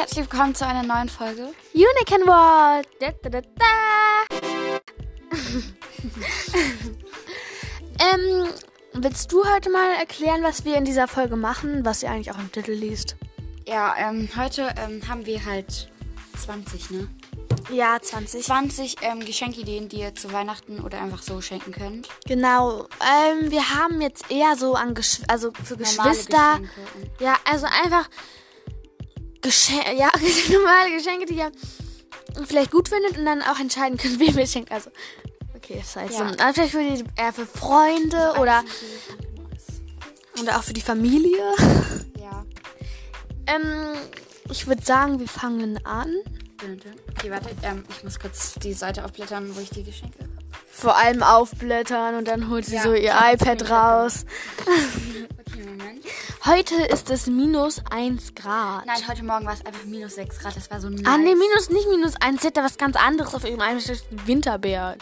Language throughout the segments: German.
herzlich willkommen zu einer neuen Folge. Unicorn World. Da, da, da, da. ähm, willst du heute mal erklären, was wir in dieser Folge machen, was ihr eigentlich auch im Titel liest? Ja, ähm, heute ähm, haben wir halt 20, ne? Ja, 20. 20 ähm, Geschenkideen, die ihr zu Weihnachten oder einfach so schenken könnt. Genau. Ähm, wir haben jetzt eher so an Gesch also für Normale Geschwister. Geschenke Ja, also einfach Geschen ja, normale Geschenke, die ihr vielleicht gut findet und dann auch entscheiden könnt, wem ihr schenkt. Also, okay, das heißt, Ja. so, aber vielleicht für, die, eher für Freunde oder, oder auch für die Familie. Ja. Ähm, ich würde sagen, wir fangen an. Okay, warte, ähm, ich muss kurz die Seite aufblättern, wo ich die Geschenke habe. Vor allem aufblättern und dann holt sie Ja, so ihr iPad raus. Okay, Moment. Heute ist es minus 1 Grad. Nein, heute Morgen war es einfach minus 6 Grad. Das war so nice. Ah, nee, minus, nicht minus 1. Sie hat da was ganz anderes auf ihrem Winterberg.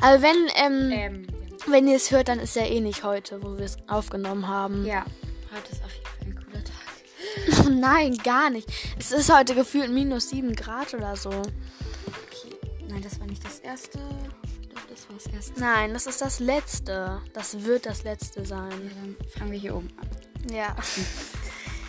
Aber wenn, ähm, Ähm, wenn ihr es hört, dann ist ja eh nicht heute, wo wir es aufgenommen haben. ja. Heute ist auf jeden Fall ein cooler Tag. Oh nein, gar nicht. Es ist heute gefühlt minus 7 Grad oder so. Okay. Nein, das war nicht das erste. Das war das erste. Nein, das ist das letzte. Das wird das letzte sein. Ja, dann fangen wir hier oben an. Ja.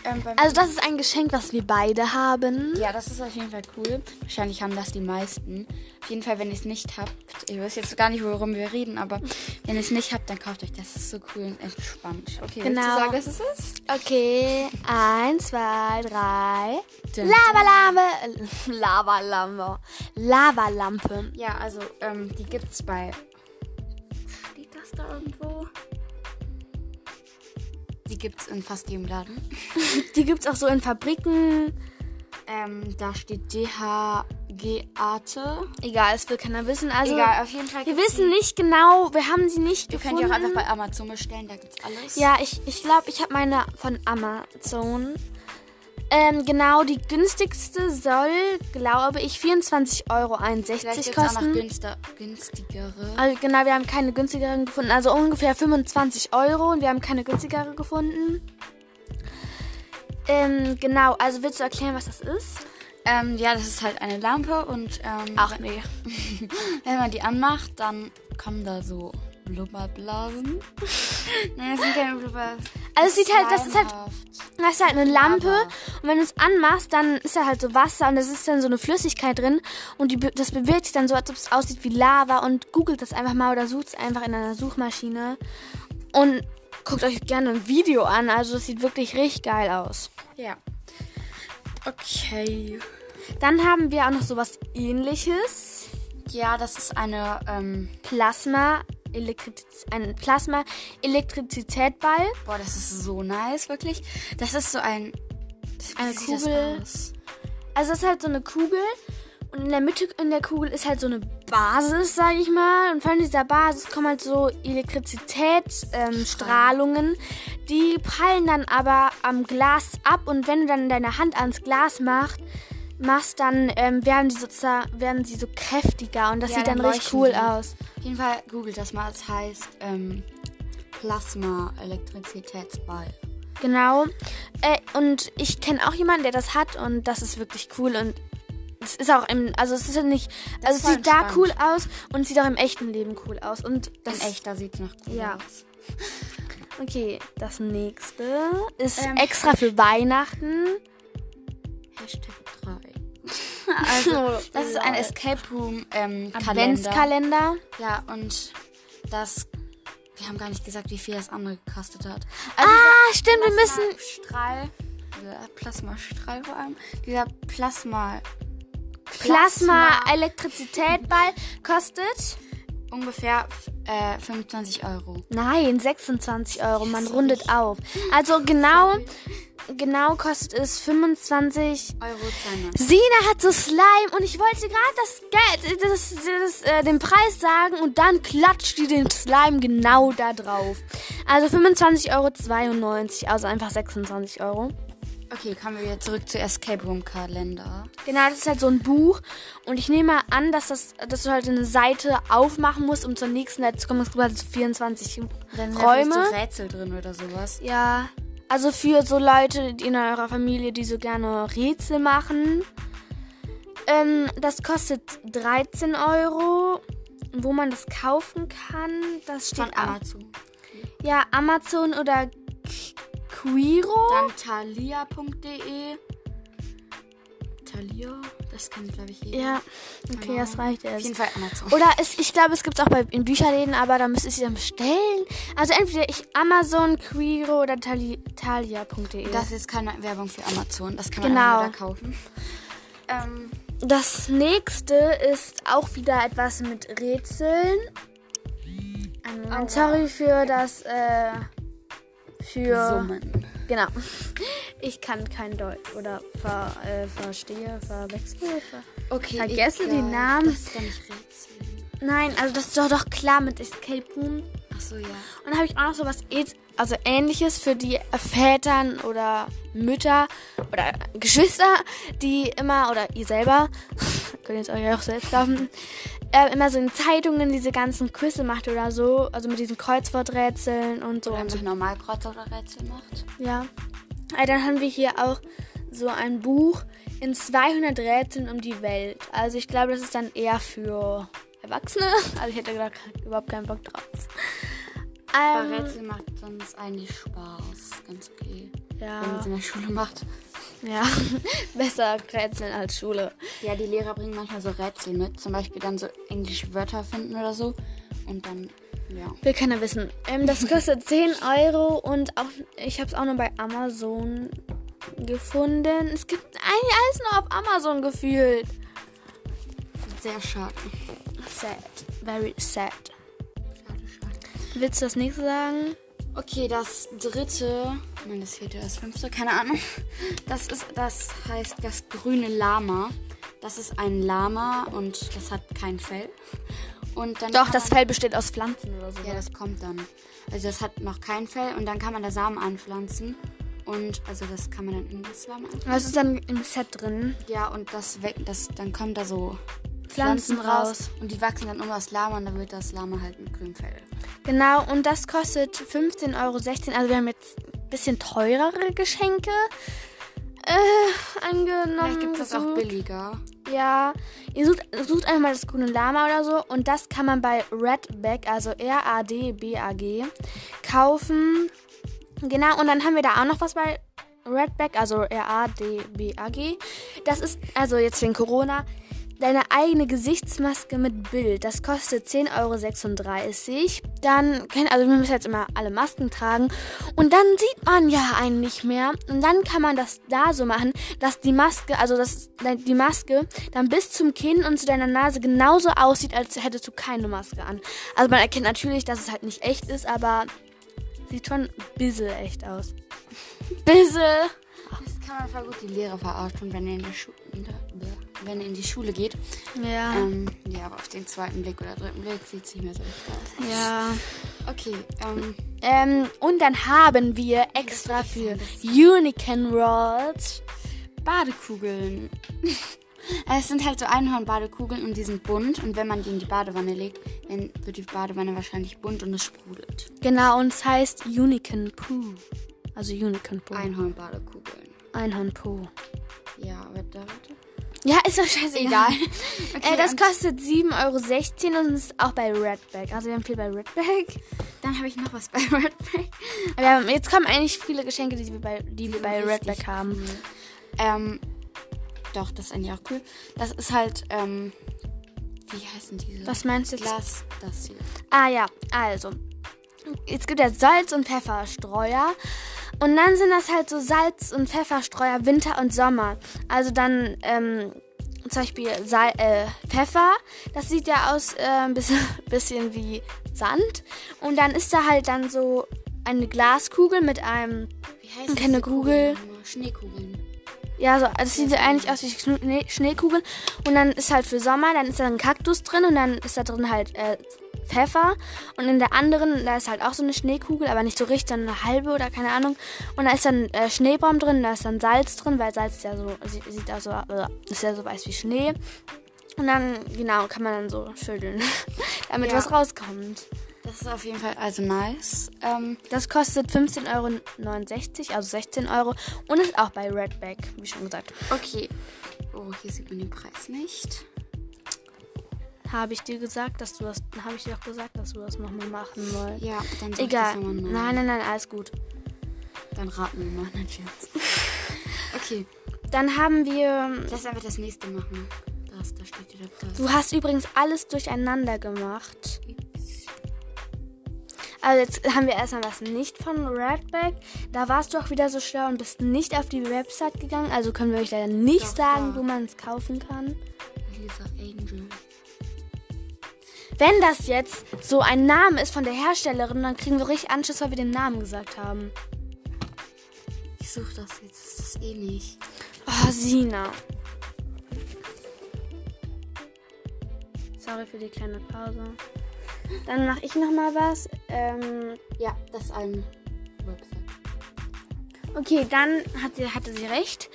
Ähm, Also das ist ein Geschenk, was wir beide haben. Ja, das ist auf jeden Fall cool. Wahrscheinlich haben das die meisten. Auf jeden Fall, wenn ihr es nicht habt, ich weiß jetzt gar nicht, worum wir reden, aber wenn ihr es nicht habt, dann kauft euch das. Das ist so cool und entspannt. Okay, willst Genau. du sagen, dass es ist? Okay, eins, zwei, drei. Lavalampe. Lavalampe. Lavalampe. Ja, also, ähm, die gibt's bei. Steht das da irgendwo? Die gibt's in fast jedem Laden. Die gibt's auch so in Fabriken. Ähm, da steht DHG Arte. Egal, es will keiner wissen. Also, Egal, auf jeden Fall. wir wissen nicht genau, wir haben sie nicht Die. Ihr könnt gefunden. die auch einfach bei Amazon bestellen, da gibt's alles. Ja, ich glaube, ich, glaub, ich habe meine von Amazon. Ähm, genau, die günstigste soll, glaube ich, 24,61 Euro Vielleicht gibt's auch noch kosten. günstigere. Also genau, wir haben keine günstigeren gefunden. Also ungefähr 25 Euro und wir haben keine günstigere gefunden. Ähm, genau, also willst du erklären, was das ist? Ähm, ja, das ist halt eine Lampe und ähm, nee. wenn man die anmacht, dann kommen da so Blubberblasen. Nein, das sind keine Blubberblasen. Also es sieht halt, das ist halt, das ist halt eine Lampe und wenn du es anmachst, dann ist da halt so Wasser und da ist dann so eine Flüssigkeit drin und die, das bewegt sich dann so, als ob es aussieht wie Lava und googelt das einfach mal oder sucht es einfach in einer Suchmaschine und guckt euch gerne ein Video an. Also das sieht wirklich richtig geil aus. Ja. Okay. Dann haben wir auch noch sowas ähnliches. Ja, das ist eine, ähm, Plasma Elektriz ein Plasma Elektrizitätball. boah, das ist so nice, wirklich. Das ist so ein, wie Eine das Kugel. aus? Also es ist halt so eine Kugel und in der Mitte in der Kugel ist halt so eine Basis, sage ich mal. Und von dieser Basis kommen halt so Elektrizitätsstrahlungen. Ähm, die prallen dann aber am Glas ab und wenn du dann deine Hand ans Glas machst, machst dann ähm, werden die sozusagen werden sie so kräftiger und das Ja, sieht dann, dann richtig cool die. aus. Auf jeden Fall googelt das mal. Es heißt, ähm, Plasma-Elektrizitätsball. Genau. Äh, und ich kenne auch jemanden, der das hat und das ist wirklich cool und es ist auch im, also es ist nicht, also es sieht da entspannt. cool aus und es sieht auch im echten Leben cool aus und In das echt, da sieht's noch cool Ja. aus. Okay, das nächste ist Ähm, extra für Weihnachten. Hashtag 3. also, das ist ein lol. Escape Room ähm, Kalender. Adventskalender. Ja, und das. Wir haben gar nicht gesagt, wie viel das andere gekostet hat. Ah, stimmt, wir müssen Strahl. Plasmastrahl vor allem. Dieser Plasma. Plasma Elektrizitätball kostet Ungefähr äh, 25 Euro. Nein, 26 Euro. Man rundet auf. Also genau, genau kostet es 25 Euro 2,99. Sina hat so Slime und ich wollte gerade das Geld, das, das, äh, den Preis sagen und dann klatscht die den Slime genau da drauf. Also 25,92 Euro, also einfach 26 Euro. Okay, kommen wir wieder zurück zu Escape Room Kalender. Genau, das ist halt so ein Buch und ich nehme mal an, dass, das, dass du halt eine Seite aufmachen musst, um zur nächsten Seite zu kommen. Es gibt halt so 24 Dann Räume. vielleicht so Rätsel drin oder sowas. Ja, Also für so Leute in eurer Familie, die so gerne Rätsel machen. Ähm, das kostet 13 Euro. Wo man das kaufen kann, das steht Von Amazon. Ja, Amazon oder Quiro. Dann thalia.de. Thalia, das kann glaube ich jeder. Ja, okay, Keine das reicht Auf erst. jeden Fall Amazon. Oder es, ich glaube, es gibt es auch bei, in Bücherläden, aber da müsst ihr sie dann bestellen. Also entweder ich Amazon, Quiro oder Thalia.de. Das ist keine Werbung für Amazon. Das kann man Genau. da kaufen. Ähm, Das nächste ist auch wieder etwas mit Rätseln. Aua. sorry für das, äh, für... Summen. Genau. Ich kann kein Deutsch oder ver, äh, verstehe, verwechsel. Ver Okay. Vergesse die Namen. Das ist gar nicht Rätsel. Nein, also das ist doch, doch klar mit Escape Room. Ach so, ja. Und dann habe ich auch noch so was also ähnliches für die Vätern oder Mütter oder Geschwister, die immer, oder ihr selber, könnt jetzt euch auch selbst kaufen, äh, immer so in Zeitungen diese ganzen Quizze macht oder so, also mit diesen Kreuzworträtseln und so. Oder einfach normal Kreuz oder Rätsel macht. Ja. Äh, dann haben wir hier auch so ein Buch in 200 Rätseln um die Welt. Also ich glaube, das ist dann eher für Erwachsene. Also ich hätte gerade überhaupt keinen Bock drauf. Aber Ähm, Rätsel macht sonst eigentlich Spaß. Ganz okay. Wenn man ja, es in der Schule macht. Ja. besser Rätseln als Schule. Ja, die Lehrer bringen manchmal so Rätsel mit. Zum Beispiel dann so englische Wörter finden oder so. Und dann, ja. Will keiner wissen. Ähm, das kostet 10 Euro und auch ich habe es auch nur bei Amazon gefunden. Es gibt eigentlich alles nur auf Amazon gefühlt. Sehr schade. Sad. Very sad. Schade, schade. Willst du das nächste sagen? Okay, das dritte, nein, das vierte, das fünfte, keine Ahnung. Das ist, das heißt das grüne Lama. Das ist ein Lama und das hat kein Fell. Und dann Doch, das Fell besteht aus Pflanzen oder so. Ja, das kommt dann. Also das hat noch kein Fell und dann kann man da Samen anpflanzen. Und also das kann man dann in das Lama anpflanzen. Was ist dann im Set drin? Ja, und das weg, das, dann kommen da so Pflanzen raus. Und die wachsen dann um das Lama und dann wird das Lama halt mit grünem Fell. Genau, und das kostet 15,16 Euro. Also wir haben jetzt bisschen teurere Geschenke äh, angenommen. Vielleicht gibt es das auch billiger. Ja, ihr sucht, sucht einfach mal das grüne Lama oder so und das kann man bei Redback, also R-A-D-B-A-G, kaufen. Genau, und dann haben wir da auch noch was bei Redback, also R-A-D-B-A-G. Das ist, also jetzt wegen Corona, deine eigene Gesichtsmaske mit Bild. Das kostet 10,36 Euro. Dann, also wir müssen jetzt immer alle Masken tragen. Und dann sieht man ja einen nicht mehr. Und dann kann man das da so machen, dass die Maske, also dass die Maske dann bis zum Kinn und zu deiner Nase genauso aussieht, als hättest du keine Maske an. Also man erkennt natürlich, dass es halt nicht echt ist, aber sieht schon ein bisschen echt aus. Bisschen. Kann man voll gut die Lehrer verarschen, wenn er in die, Schu wenn er in die Schule geht. Ja. Ähm, ja, aber auf den zweiten Blick oder dritten Blick sieht es nicht mehr so aus. Ja. Okay, ähm, Ähm, und dann haben wir extra für Unicorn World. Badekugeln. es sind halt so Einhorn-Badekugeln und die sind bunt. Und wenn man die in die Badewanne legt, dann wird die Badewanne wahrscheinlich bunt und es sprudelt. Genau, und es heißt Unicorn Poo. Also Unicorn Poo. Einhorn-Badekugeln. Einhorn Poo. Ja, warte, warte. Ja, ist doch scheißegal. Okay, äh, das kostet 7,16 Euro und ist auch bei Redback. Also wir haben viel bei Redback. dann habe ich noch was bei Redback. Aber jetzt kommen eigentlich viele Geschenke, die wir bei, die wir bei Redback haben. cool. Ähm, doch, das ist eigentlich auch cool. Das ist halt, ähm, wie heißen diese? Was meinst du jetzt? Glas, das hier. Ah ja, also. Es gibt ja Salz- und Pfefferstreuer. Und dann sind das halt so Salz- und Pfefferstreuer Winter und Sommer. Also dann ähm, zum Beispiel Sal äh, Pfeffer. Das sieht ja aus äh, ein bisschen, bisschen wie Sand. Und dann ist da halt dann so eine Glaskugel mit einem, Wie heißt keine diese Kugel. Nochmal? Schneekugeln. ja, so, das sieht ja eigentlich aus wie Schnee Schneekugeln. Und dann ist halt für Sommer, dann ist da ein Kaktus drin und dann ist da drin halt äh, Pfeffer. Und in der anderen, da ist halt auch so eine Schneekugel, aber nicht so richtig, sondern eine halbe oder keine Ahnung. Und da ist dann äh, Schneebaum drin, da ist dann Salz drin, weil Salz ist ja so, sieht, auch so, äh, ist ja so weiß wie Schnee. Und dann, genau, kann man dann so schütteln, damit Ja. was rauskommt. Das ist auf jeden Fall also nice. Ähm, Das kostet 15,69 Euro, also 16 Euro. Und ist auch bei Redback, wie schon gesagt. okay. Oh, hier sieht man den Preis nicht. Habe ich dir gesagt, dass du das. Habe ich dir auch gesagt, dass du das nochmal machen wolltest? Ja, dann sag Egal. ich das nochmal Nein, nein, nein, alles gut. Dann raten wir mal. Nein, Scherz. Okay, Dann haben wir. lass einfach das nächste machen. Das, da steht wieder Preis. Du hast übrigens alles durcheinander gemacht. Also jetzt haben wir erstmal was nicht von Redback. Da warst du auch wieder so schlau und bist nicht auf die Website gegangen. Also können wir euch leider nicht Doch, sagen, ja. wo man es kaufen kann. Lisa Angel. Wenn das jetzt so ein Name ist von der Herstellerin, dann kriegen wir richtig Anschluss, weil wir den Namen gesagt haben. Ich suche das jetzt. Das ist eh nicht. Oh, Sina. Sorry für die kleine Pause. Dann mache ich noch mal was. Ähm, Ja, das ist ein Website. okay, dann hat sie, hatte sie recht.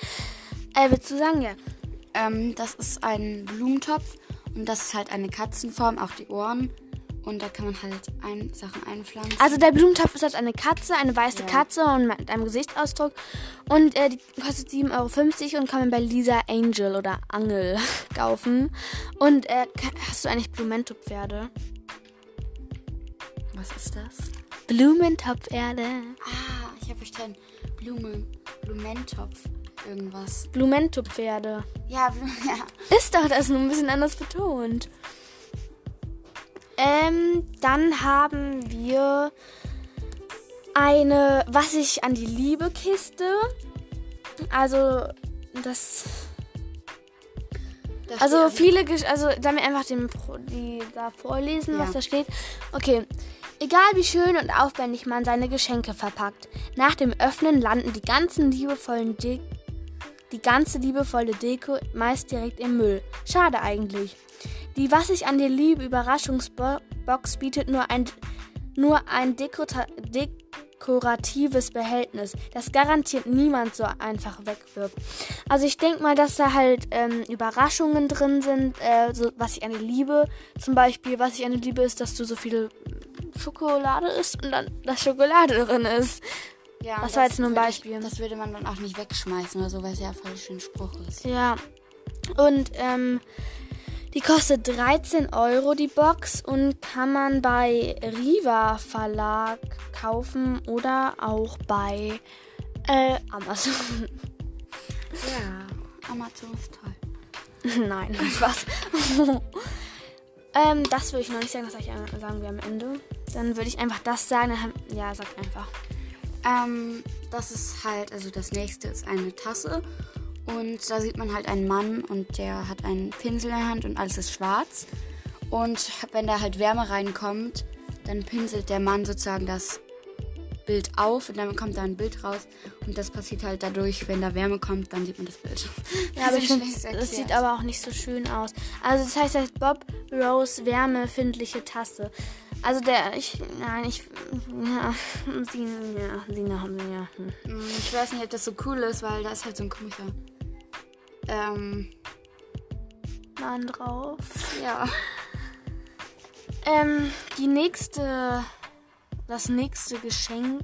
Äh, willst du sagen, ja? Ähm, das ist ein Blumentopf und das ist halt eine Katzenform, auch die Ohren. Und da kann man halt ein, Sachen einpflanzen. Also der Blumentopf ist halt eine Katze, eine weiße Ja. Katze und mit einem Gesichtsausdruck. Und äh, die kostet 7,50 Euro und kann man bei Lisa Angel oder Angel kaufen. Und äh, hast du eigentlich Blumentopferde? Was ist das? Blumentopferde. Ah, ich habe verstanden. Blume, Blumentopf, irgendwas. Blumentopferde. Ja, ja. Ist doch das nur ein bisschen anders betont. Ähm, dann haben wir eine Was ich an die Liebe Kiste. Also, das. Da Also viele, also wir einfach den, die da vorlesen, was Ja. da steht? Okay. Egal wie schön und aufwendig man seine Geschenke verpackt, nach dem Öffnen landen die ganzen liebevollen De die ganze liebevolle Deko meist direkt im Müll. Schade eigentlich. Die Was ich an dir liebe Überraschungsbox bietet nur ein nur ein dekota- dekoratives Behältnis, das garantiert niemand so einfach wegwirft. Also ich denke mal, dass da halt ähm, Überraschungen drin sind, äh, so, was ich an dir liebe. Zum Beispiel, was ich an dir liebe, ist, dass du so viel Schokolade isst und dann da Schokolade drin ist. Ja, das war jetzt nur ein Beispiel. Das würde man dann auch nicht wegschmeißen oder so, weil es ja voll schön Spruch ist. Ja. Und ähm, die kostet 13 Euro die Box und kann man bei Riva Verlag kaufen oder auch bei äh, Amazon. Ja, Amazon ist toll. Nein, Spaß. ähm, das würde ich noch nicht sagen, das sag ich, sagen wir am Ende. Dann würde ich einfach das sagen. Dann haben, ja, sag einfach. Ähm, das ist halt, also das nächste ist eine Tasse. Und da sieht man halt einen Mann und der hat einen Pinsel in der Hand und alles ist schwarz. Und wenn da halt Wärme reinkommt, dann pinselt der Mann sozusagen das Bild auf und dann kommt da ein Bild raus. Und das passiert halt dadurch, wenn da Wärme kommt, dann sieht man das Bild. Ja, aber ich finde, das sieht aber auch nicht so schön aus. Also das heißt, das heißt Bob Rose wärmefindliche Tasse. Also der, ich, nein, ich, ja, sie, ja, sie noch, ja. hm. Mm, Ich weiß nicht, ob das so cool ist, weil da ist halt so ein komischer. Ähm, Mann drauf. ja. Ähm, die nächste, das nächste Geschenk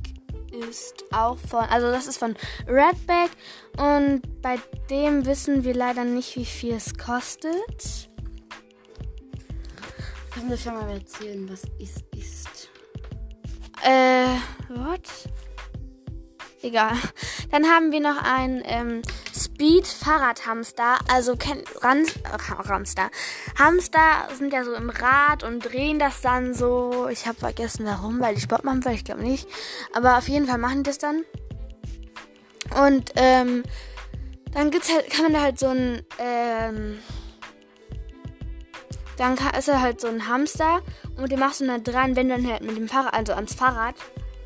ist auch von, also das ist von Redback und bei dem wissen wir leider nicht, wie viel es kostet. Können wir schon mal erzählen, was ist, ist. Äh, what? Egal. Dann haben wir noch ein ähm, Speed Fahrradhamster. Also kennt Ran Hamster. Hamster sind ja so im Rad und drehen das dann so. Ich habe vergessen warum, weil die Sport machen, weil ich glaube nicht. Aber auf jeden Fall machen die das dann. Und ähm, dann gibt's halt, kann man da halt so ein ähm, dann ist er halt so ein Hamster und den machst du dann dran, wenn du dann halt mit dem Fahrrad, also ans Fahrrad,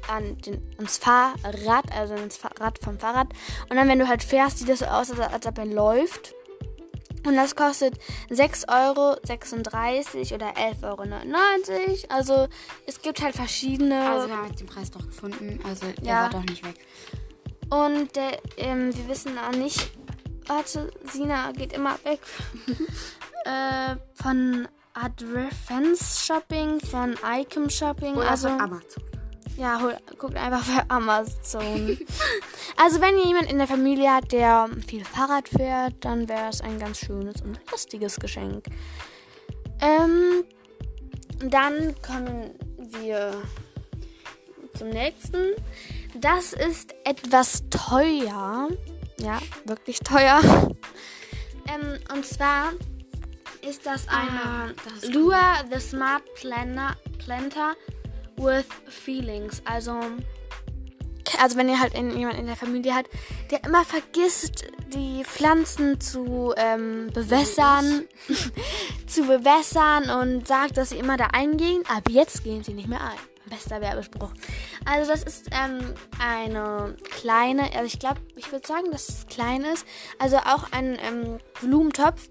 an den, ans Fahrrad, also ans Fahrrad vom Fahrrad. Und dann, wenn du halt fährst, sieht das so aus, als, als ob er läuft. Und das kostet 6,36 Euro oder 11,99 Euro. Also es gibt halt verschiedene. Also wir haben jetzt den Preis doch gefunden. Also der Ja. war doch nicht weg. Und der, ähm, wir wissen auch nicht. Warte, Sina geht immer weg. äh, von Advance Shopping von Icom Shopping. Oder also von Amazon. ja, hol, guckt einfach bei Amazon. also wenn ihr jemanden in der Familie habt, der viel Fahrrad fährt, dann wäre es ein ganz schönes und lustiges Geschenk. Ähm, dann kommen wir zum nächsten. Das ist etwas teuer. Ja, wirklich teuer. Ähm, und zwar ist das Ah, eine das ist Lua the Smart Planner, Planter with Feelings. Also, also wenn ihr halt in, jemanden in der Familie habt, der immer vergisst, die Pflanzen zu ähm, bewässern, zu bewässern und sagt, dass sie immer da eingehen. Ab jetzt gehen sie nicht mehr ein. Bester Werbespruch. Also das ist ähm, eine kleine, also ich glaube, ich würde sagen, dass es klein ist. Also auch ein ähm, Blumentopf.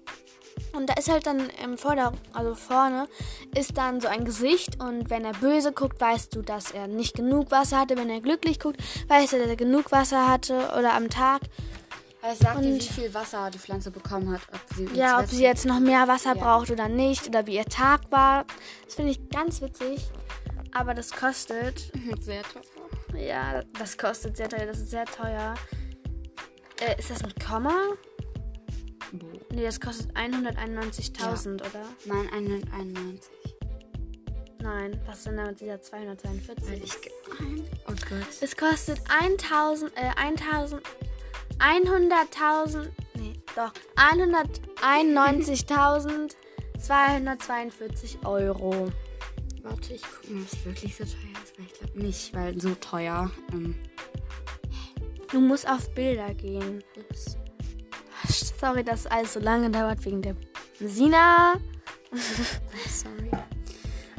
Und da ist halt dann im Vorder also vorne, ist dann so ein Gesicht. Und wenn er böse guckt, weißt du, dass er nicht genug Wasser hatte. Wenn er glücklich guckt, weißt du, dass er genug Wasser hatte oder am Tag. Es sagt dir, Und- wie viel Wasser die Pflanze bekommen hat. Ob sie Ja, ob jetzt sie jetzt noch mehr Wasser Ja. braucht oder nicht. Oder wie ihr Tag war. Das finde ich ganz witzig. Aber das kostet sehr teuer. Ja, das kostet sehr teuer. Das ist sehr teuer. Äh, ist das ein Komma? Nee, das kostet 191.000, oder? Nein, 191. Nein, was sind damit dieser 242? Weil ich. Oh Gott. Es kostet 1000, äh, 1000, 100.000, nee, doch, 191.242 Euro. Warte, ich gucke mal, ob es wirklich so teuer ist. Weil ich glaube nicht, weil so teuer. Ähm, Du musst auf Bilder gehen. ups. Sorry, dass alles so lange dauert wegen der Sina. Sorry.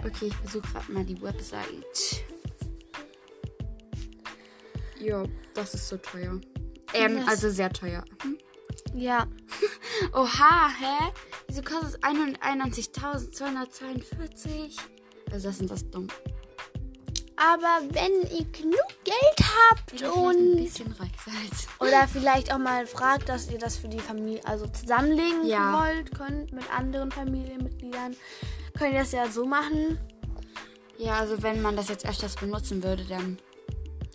Okay, ich besuche gerade mal die Website. Ja, das ist so teuer. Ähm, Das- also sehr teuer. Ja, Oha, hä? Wieso kostet es 191.242? Also das sind das dumm. aber wenn ihr genug Geld habt vielleicht ein und bisschen reich seid. oder vielleicht auch mal fragt, dass ihr das für die Familie also zusammenlegen Ja. wollt, könnt mit anderen Familienmitgliedern, könnt ihr das ja so machen. Ja, also wenn man das jetzt öfters benutzen würde, dann,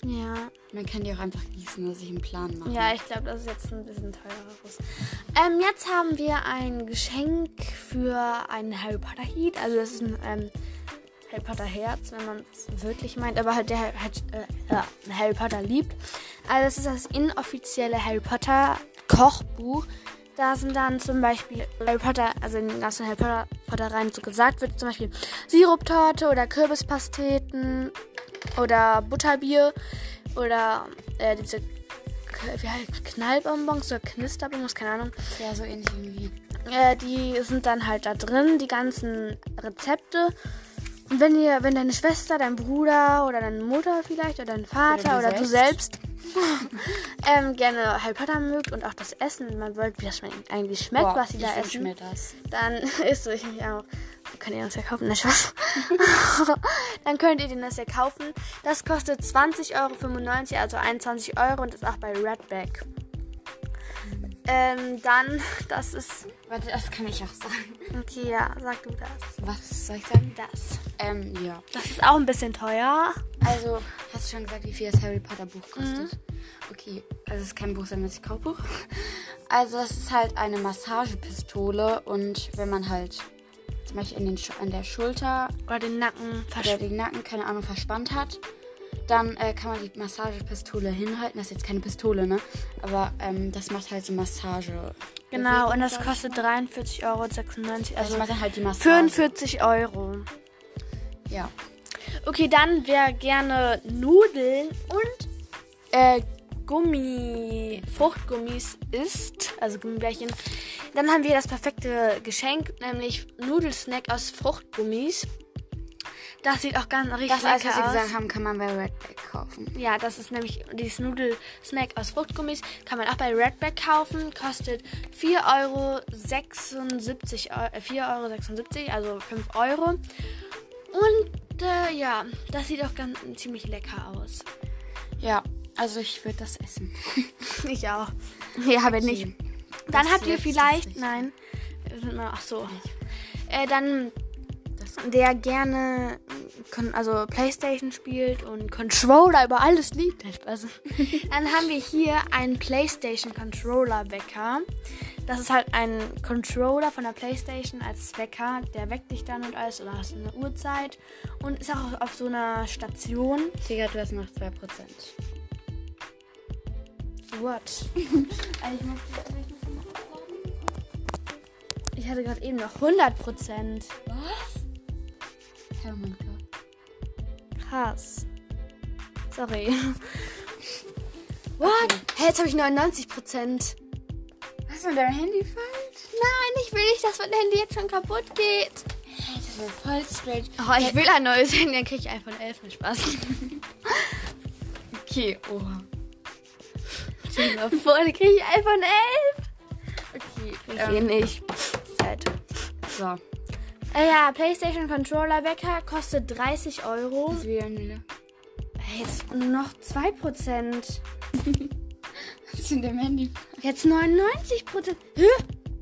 Ja. dann könnt ihr auch einfach gießen oder sich einen Plan machen. Ja, ich glaube, das ist jetzt ein bisschen teureres. Ähm, jetzt haben wir ein Geschenk für einen Harry Potter Heat. Also das ist ein ähm, Harry Potter Herz, wenn man es wirklich meint, aber halt der halt, äh, Harry Potter liebt. Also das ist das inoffizielle Harry Potter Kochbuch. Da sind dann zum Beispiel Harry Potter, also in den ganzen Harry Potter, Potter rein so gesagt wird, zum Beispiel Siruptorte oder Kürbispasteten oder Butterbier oder äh, diese wie heißt, Knallbonbons oder Knisterbonbons, keine Ahnung. Ja, so ähnlich irgendwie. Äh, die sind dann halt da drin, die ganzen Rezepte. Und wenn ihr, wenn deine Schwester, dein Bruder oder deine Mutter vielleicht oder dein Vater Oder oder, du du selbst ähm, gerne Harry Potter mögt und auch das Essen, man wollt, wie das schmeckt, eigentlich schmeckt, Boah, was sie da essen, mir das. dann ist so, ich mich auch. Könnt ihr uns ja kaufen, ne Spaß. dann könnt ihr den das ja kaufen. Das kostet 20,95 Euro, also 21 Euro und ist auch bei Redback. Ähm, dann, das ist. Warte, das kann ich auch sagen. Okay, ja, sag du das. Was soll ich sagen? Das. Ähm, ja. Das ist auch ein bisschen teuer. Also, hast du schon gesagt, wie viel das Harry Potter Buch kostet? Okay, also es ist kein Buch, sondern es ist ein Kochbuch. Also, das ist halt eine Massagepistole und wenn man halt zum Beispiel in den an der Schulter Oder den Nacken oder den Nacken, keine Ahnung, verspannt hat, dann äh, kann man die Massagepistole hinhalten. Das ist jetzt keine Pistole, ne? Aber ähm, das macht halt so Massage. Genau, und das kostet mal. 43,96 Euro. Also, Also das macht dann halt die Massage. 45 Euro. Ja. Okay, dann wer gerne Nudeln und äh, Gummi, Fruchtgummis isst, also Gummibärchen, dann haben wir das perfekte Geschenk, nämlich Nudelsnack aus Fruchtgummis. Das sieht auch ganz richtig Das alles, was lecker sie aus. gesagt haben, kann man bei Redback kaufen. Ja, das ist nämlich dieses Nudelsnack aus Fruchtgummis. Kann man auch bei Redback kaufen. Kostet 4,76 Euro. Äh, 4,76 Euro, also 5 Euro. Und äh, ja, das sieht auch ganz ziemlich lecker aus. Ja, also ich würde das essen. Ich auch. Ja, wenn nicht. Okay. Dann Das habt ihr vielleicht. Nein. Ach so. Äh, dann der gerne also Playstation spielt und Controller über alles liebt. Spaß. Dann haben wir hier einen Playstation Controller Wecker. Das ist halt ein Controller von der Playstation als Wecker. Der weckt dich dann und alles oder hast eine Uhrzeit und ist auch auf so einer Station. Digga, du hast noch 2%. What? Ich hatte gerade eben noch 100 Prozent. Was? Oh mein Gott. Krass. Sorry. What? Hey, jetzt habe ich 99 Prozent. Was ist mit deinem Handy falsch? Nein, ich will nicht, dass mein Handy jetzt schon kaputt geht. Hey, das war voll straight. Oh, ich will ein neues Handy, dann kriege ich iPhone 11 mit Spaß. Okay, oha. Stell dir mal vor, dann kriege ich iPhone 11. Okay, Ich eh nicht. Zeit. so. Äh, ja, PlayStation Controller Wecker kostet 30 Euro. Das wieder eine. Hey, Jetzt nur noch 2%. Was ist in deinem Handy? Jetzt 99 Prozent.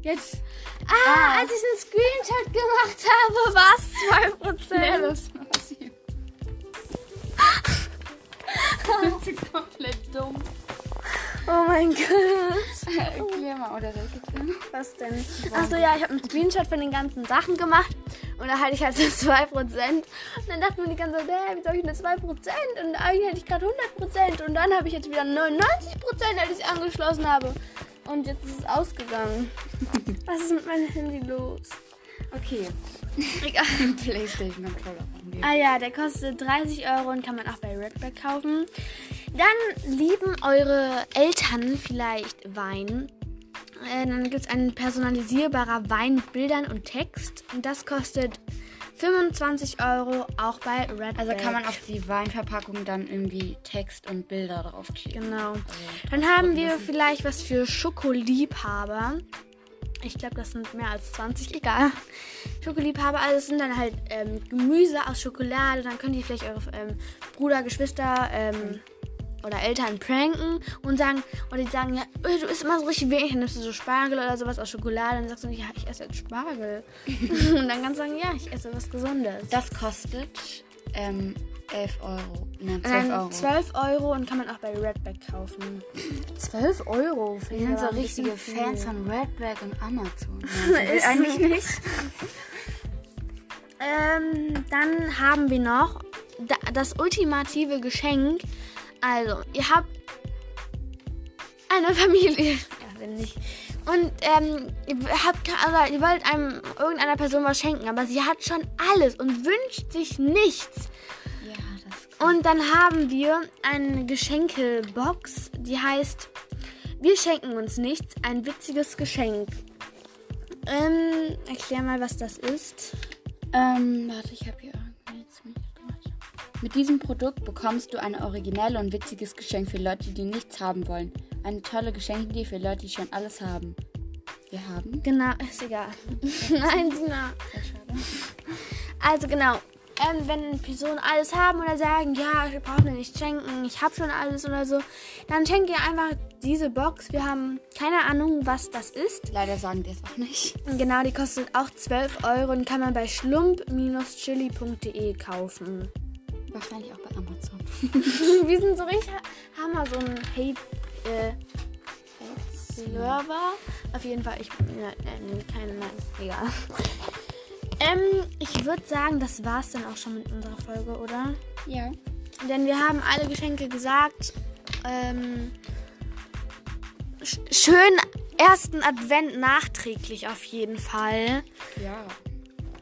Jetzt. Ah, als ich einen Screenshot gemacht habe, war es 2 Prozent. das war passiert. das ist komplett dumm. Oh mein Gott. Erklär mal, oder soll ich erklären? Was denn? Achso, ja, ich habe einen Screenshot von den ganzen Sachen gemacht. Und da hatte ich halt so 2%. Und dann dachte man die ganze Zeit, hä, wie soll ich denn 2%? Und eigentlich hatte ich gerade 100%. Und dann habe ich jetzt wieder 99%, als ich es angeschlossen habe. Und jetzt ist es ausgegangen. Was ist mit meinem Handy los? Okay. Egal. Playstation Controller. Ah ja, der kostet 30 Euro und kann man auch bei Redback kaufen. Dann lieben eure Eltern vielleicht Wein. Äh, dann gibt es ein personalisierbarer Wein mit Bildern und Text. Und das kostet 25 Euro auch bei Redback. Also kann man auf die Weinverpackung dann irgendwie Text und Bilder draufkleben. Genau. Also, Dann haben wir vielleicht was für Schokoliebhaber. Ich glaube, das sind mehr als 20, egal. Schokoliebhaber, also es sind dann halt ähm, Gemüse aus Schokolade. Dann könnt ihr vielleicht eure ähm, Bruder, Geschwister ähm, oder Eltern pranken und sagen, oder die sagen, ja, äh, du isst immer so richtig wenig, dann nimmst du so Spargel oder sowas aus Schokolade. Dann sagst du ja, ich esse jetzt Spargel. und dann kannst du sagen, ja, ich esse was Gesundes. Das kostet ähm, 11 Euro. Nein, Und 12 dann Euro. 12 Euro und kann man auch bei Redback kaufen. 12 Euro? Wir sind so richtige Fans von Redback und Amazon. Nein, Ist eigentlich nicht. Ähm, dann haben wir noch da, das ultimative Geschenk. Also, ihr habt eine Familie. Ja, wenn nicht. Und ähm, ihr, habt, also, ihr wollt einem irgendeiner Person was schenken, aber sie hat schon alles und wünscht sich nichts. Und dann haben wir eine Geschenkebox, die heißt Wir schenken uns nichts, ein witziges Geschenk. Ähm, erklär mal, was das ist. Ähm, warte, ich habe hier irgendwie jetzt. Mit diesem Produkt bekommst du ein originelles und witziges Geschenk für Leute, die nichts haben wollen. Eine tolle Geschenkidee für Leute, die schon alles haben. Wir haben. Genau, ist egal. Nein, Sina. Also genau, ähm, wenn Personen alles haben oder sagen, ja, ich brauche mir nicht schenken, ich habe schon alles oder so, dann schenkt ihr einfach diese Box. Wir haben keine Ahnung, was das ist. Leider sagen die es auch nicht. Genau, die kostet auch 12 Euro und kann man bei schlump-chili.de kaufen. Wahrscheinlich auch bei Amazon. Wir sind so richtig, haben wir so einen Hate, äh, Server. Auf jeden Fall, ich, äh, keine, nein, egal. Ähm, ich würde sagen, das war's dann auch schon mit unserer Folge, oder? Ja. Denn wir haben alle Geschenke gesagt. Ähm, sch- schönen ersten Advent nachträglich auf jeden Fall. Ja.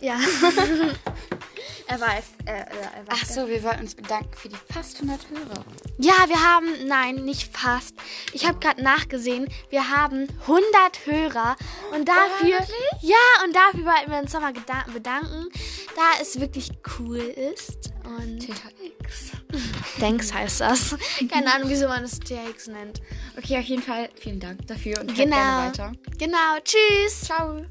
Ja. er war, äh, war Ach so, wir wollten uns bedanken für die fast 100 Hörer. Ja, wir haben, nein, nicht fast. Ich habe gerade nachgesehen, wir haben 100 Hörer und dafür, ja, und dafür wollten wir uns nochmal bedanken, da es wirklich cool ist und THX. Thanks heißt das. Keine Ahnung, wieso man es TX nennt. Okay, auf jeden Fall vielen Dank dafür und Genau. gerne weiter. Genau, tschüss. Ciao.